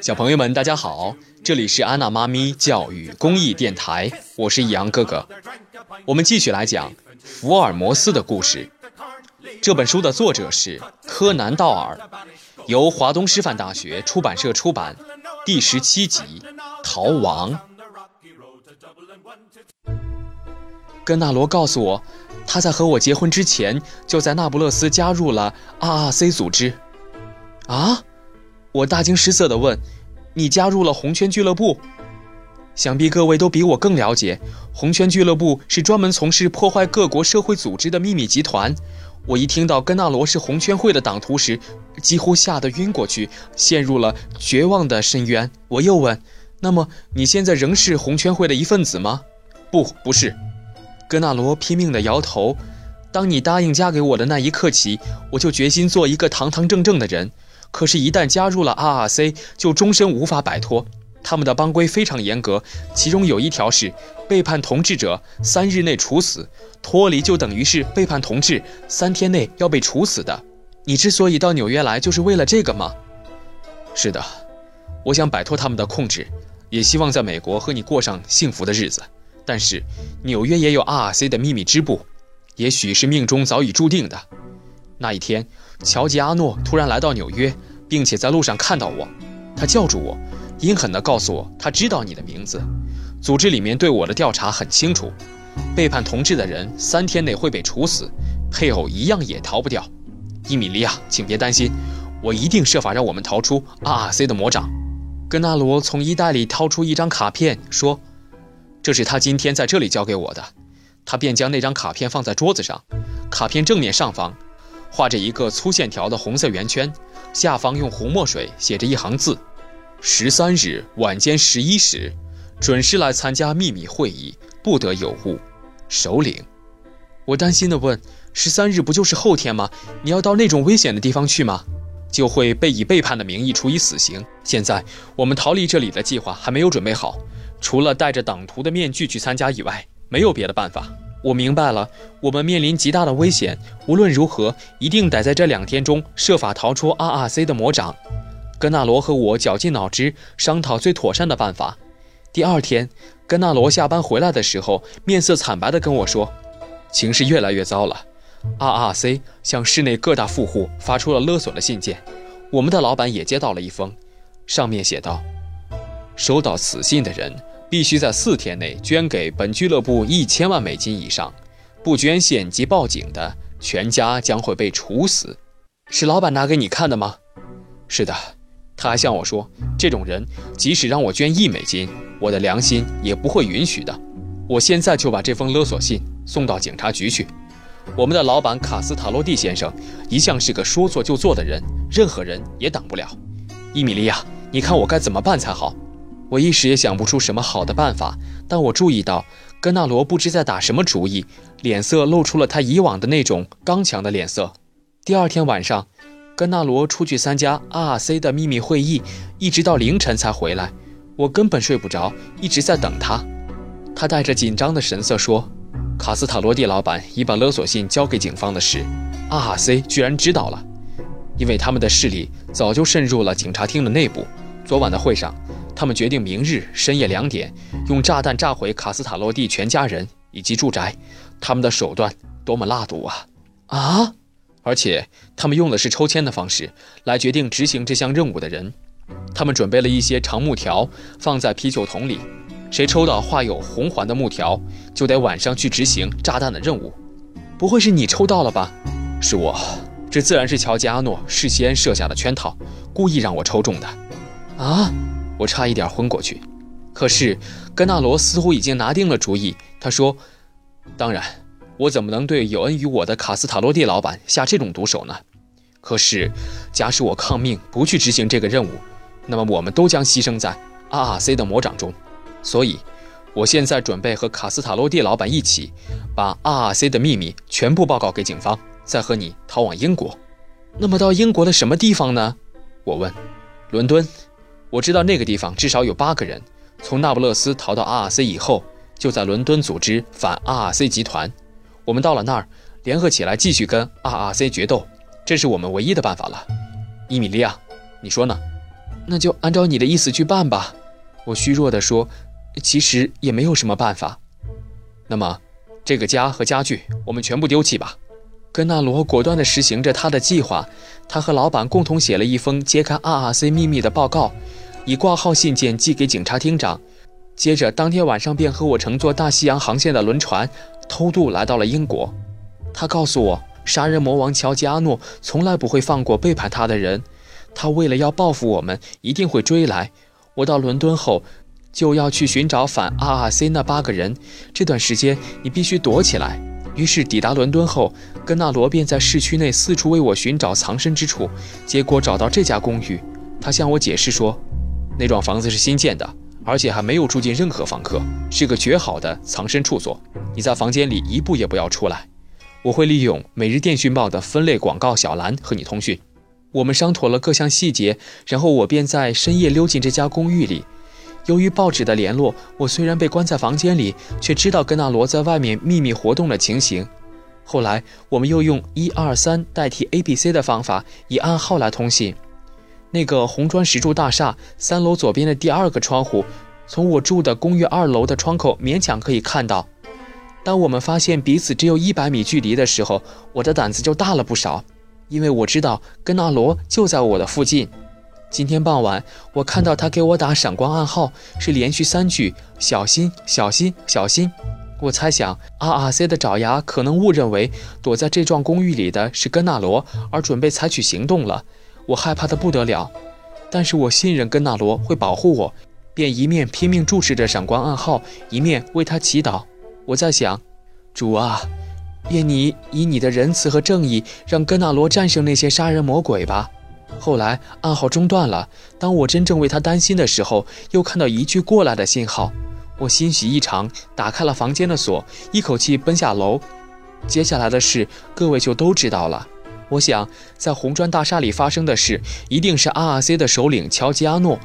小朋友们，大家好，这里是安娜妈咪教育公益电台，我是易阳哥哥。我们继续来讲福尔摩斯的故事。这本书的作者是柯南·道尔，由华东师范大学出版社出版，第十七集《逃亡》。根纳罗告诉我，他在和我结婚之前就在那不勒斯加入了 RRC 组织。啊！我大惊失色地问：“你加入了红圈俱乐部？想必各位都比我更了解，红圈俱乐部是专门从事破坏各国社会组织的秘密集团。”我一听到根纳罗是红圈会的党徒时，几乎吓得晕过去，陷入了绝望的深渊。我又问：“那么你现在仍是红圈会的一份子吗？”“不，不是。”根纳罗拼命地摇头。当你答应嫁给我的那一刻起，我就决心做一个堂堂正正的人。可是，一旦加入了 RRC，就终身无法摆脱。他们的帮规非常严格，其中有一条是：背叛同志者三日内处死；脱离就等于是背叛同志，三天内要被处死的。你之所以到纽约来，就是为了这个吗？是的，我想摆脱他们的控制，也希望在美国和你过上幸福的日子。但是，纽约也有 RRC 的秘密支部，也许是命中早已注定的。那一天。乔吉阿诺突然来到纽约，并且在路上看到我，他叫住我，阴狠地告诉我他知道你的名字。组织里面对我的调查很清楚，背叛同志的人三天内会被处死，配偶一样也逃不掉。伊米利亚，请别担心，我一定设法让我们逃出 RRC 的魔掌。根纳罗从衣袋里掏出一张卡片，说：“这是他今天在这里交给我的。”他便将那张卡片放在桌子上，卡片正面上方。画着一个粗线条的红色圆圈，下方用红墨水写着一行字：“十三日晚间十一时，准时来参加秘密会议，不得有误。”首领，我担心地问：“十三日不就是后天吗？你要到那种危险的地方去吗？就会被以背叛的名义处以死刑。现在我们逃离这里的计划还没有准备好，除了戴着党徒的面具去参加以外，没有别的办法。”我明白了，我们面临极大的危险。无论如何，一定得在这两天中设法逃出 RRC 的魔掌。根纳罗和我绞尽脑汁商讨最妥善的办法。第二天，根纳罗下班回来的时候，面色惨白地跟我说：“情势越来越糟了，RRC 向市内各大富户发出了勒索的信件。我们的老板也接到了一封，上面写道：收到此信的人。”必须在四天内捐给本俱乐部一千万美金以上，不捐献及报警的，全家将会被处死。是老板拿给你看的吗？是的。他还向我说，这种人即使让我捐一美金，我的良心也不会允许的。我现在就把这封勒索信送到警察局去。我们的老板卡斯塔洛蒂先生一向是个说做就做的人，任何人也挡不了。伊米利亚，你看我该怎么办才好？我一时也想不出什么好的办法，但我注意到根纳罗不知在打什么主意，脸色露出了他以往的那种刚强的脸色。第二天晚上，根纳罗出去参加 RRC 的秘密会议，一直到凌晨才回来。我根本睡不着，一直在等他。他带着紧张的神色说：“卡斯塔罗蒂老板已把勒索信交给警方的事，RRC 居然知道了，因为他们的势力早就渗入了警察厅的内部。昨晚的会上。”他们决定明日深夜两点用炸弹炸毁卡斯塔洛蒂全家人以及住宅。他们的手段多么辣毒啊！啊！而且他们用的是抽签的方式来决定执行这项任务的人。他们准备了一些长木条放在啤酒桶里，谁抽到画有红环的木条，就得晚上去执行炸弹的任务。不会是你抽到了吧？是我。这自然是乔吉阿诺事先设下的圈套，故意让我抽中的。啊！我差一点昏过去，可是根纳罗似乎已经拿定了主意。他说：“当然，我怎么能对有恩于我的卡斯塔洛蒂老板下这种毒手呢？可是，假使我抗命不去执行这个任务，那么我们都将牺牲在 RRC 的魔掌中。所以，我现在准备和卡斯塔洛蒂老板一起，把 RRC 的秘密全部报告给警方，再和你逃往英国。那么，到英国的什么地方呢？”我问。“伦敦。”我知道那个地方至少有八个人，从那不勒斯逃到 RRC 以后，就在伦敦组织反 RRC 集团。我们到了那儿，联合起来继续跟 RRC 决斗，这是我们唯一的办法了。伊米利亚，你说呢？那就按照你的意思去办吧。我虚弱地说：“其实也没有什么办法。”那么，这个家和家具我们全部丢弃吧。根纳罗果断地实行着他的计划。他和老板共同写了一封揭开 RRC 秘密的报告，以挂号信件寄给警察厅长。接着，当天晚上便和我乘坐大西洋航线的轮船，偷渡来到了英国。他告诉我，杀人魔王乔吉阿诺从来不会放过背叛他的人。他为了要报复我们，一定会追来。我到伦敦后，就要去寻找反 RRC 那八个人。这段时间你必须躲起来。于是抵达伦敦后，根纳罗便在市区内四处为我寻找藏身之处，结果找到这家公寓。他向我解释说，那幢房子是新建的，而且还没有住进任何房客，是个绝好的藏身处所。你在房间里一步也不要出来。我会利用《每日电讯报》的分类广告小栏和你通讯。我们商妥了各项细节，然后我便在深夜溜进这家公寓里。由于报纸的联络，我虽然被关在房间里，却知道根纳罗在外面秘密活动的情形。后来，我们又用一二三代替 A B C 的方法，以暗号来通信。那个红砖石柱大厦三楼左边的第二个窗户，从我住的公寓二楼的窗口勉强可以看到。当我们发现彼此只有一百米距离的时候，我的胆子就大了不少，因为我知道根纳罗就在我的附近。今天傍晚，我看到他给我打闪光暗号，是连续三句“小心，小心，小心”。我猜想，RRC 的爪牙可能误认为躲在这幢公寓里的是根纳罗，而准备采取行动了。我害怕得不得了，但是我信任根纳罗会保护我，便一面拼命注视着闪光暗号，一面为他祈祷。我在想，主啊，愿你以你的仁慈和正义，让根纳罗战胜那些杀人魔鬼吧。后来暗号中断了。当我真正为他担心的时候，又看到一句过来的信号，我欣喜异常，打开了房间的锁，一口气奔下楼。接下来的事，各位就都知道了。我想，在红砖大厦里发生的事，一定是 RRC 的首领乔吉阿诺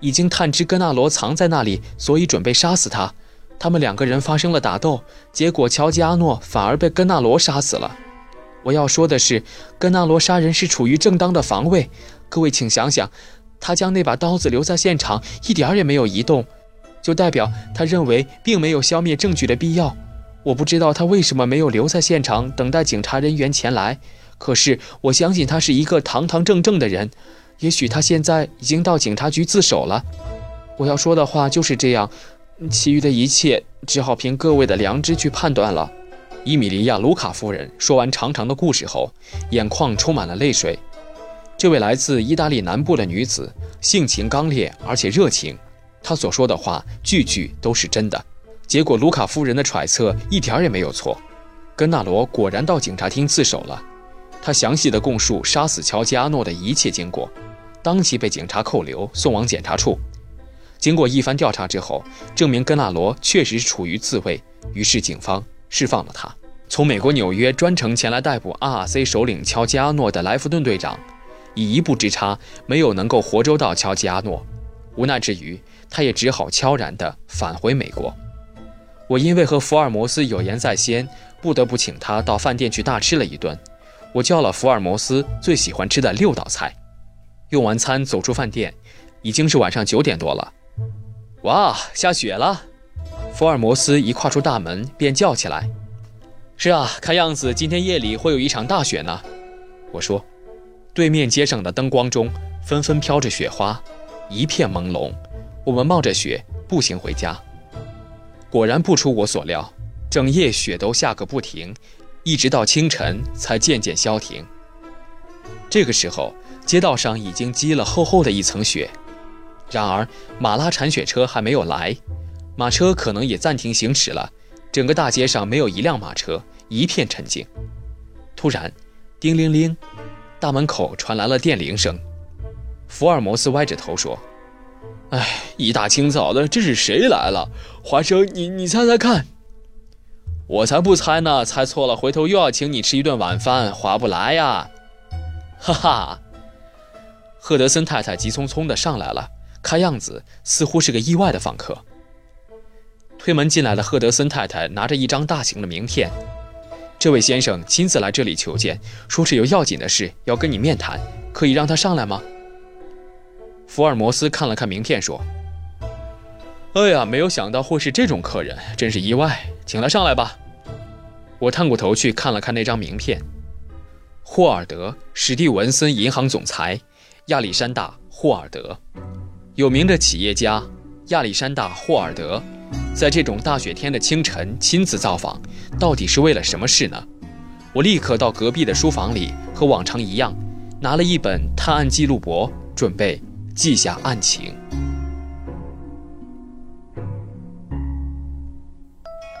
已经探知根纳罗藏在那里，所以准备杀死他。他们两个人发生了打斗，结果乔吉阿诺反而被根纳罗杀死了。我要说的是，根纳罗杀人是处于正当的防卫。各位，请想想，他将那把刀子留在现场，一点儿也没有移动，就代表他认为并没有消灭证据的必要。我不知道他为什么没有留在现场等待警察人员前来，可是我相信他是一个堂堂正正的人。也许他现在已经到警察局自首了。我要说的话就是这样，其余的一切只好凭各位的良知去判断了。伊米利亚·卢卡夫人说完长长的故事后，眼眶充满了泪水。这位来自意大利南部的女子性情刚烈而且热情，她所说的话句句都是真的。结果，卢卡夫人的揣测一点也没有错，根纳罗果然到警察厅自首了。他详细的供述杀死乔吉阿诺的一切经过，当即被警察扣留，送往检察处。经过一番调查之后，证明根纳罗确实处于自卫，于是警方。释放了他。从美国纽约专程前来逮捕 RRC 首领乔吉阿诺的莱弗顿队长，以一步之差没有能够活捉到乔吉阿诺。无奈之余，他也只好悄然地返回美国。我因为和福尔摩斯有言在先，不得不请他到饭店去大吃了一顿。我叫了福尔摩斯最喜欢吃的六道菜。用完餐走出饭店，已经是晚上九点多了。哇，下雪了！福尔摩斯一跨出大门，便叫起来：“是啊，看样子今天夜里会有一场大雪呢。”我说：“对面街上的灯光中纷纷飘着雪花，一片朦胧。我们冒着雪步行回家。果然不出我所料，整夜雪都下个不停，一直到清晨才渐渐消停。这个时候，街道上已经积了厚厚的一层雪。然而，马拉铲雪车还没有来。”马车可能也暂停行驶了，整个大街上没有一辆马车，一片沉静。突然，叮铃铃，大门口传来了电铃声。福尔摩斯歪着头说：“哎，一大清早的，这是谁来了？华生，你你猜猜看。”我才不猜呢，猜错了，回头又要请你吃一顿晚饭，划不来呀。哈哈。赫德森太太急匆匆地上来了，看样子似乎是个意外的访客。推门进来的赫德森太太拿着一张大型的名片，这位先生亲自来这里求见，说是有要紧的事要跟你面谈，可以让他上来吗？”福尔摩斯看了看名片，说：“哎呀，没有想到会是这种客人，真是意外，请他上来吧。”我探过头去看了看那张名片，霍尔德·史蒂文森银行总裁，亚历山大·霍尔德，有名的企业家亚历山大·霍尔德，在这种大雪天的清晨亲自造访，到底是为了什么事呢？我立刻到隔壁的书房里，和往常一样，拿了一本探案记录簿，准备。记下案情。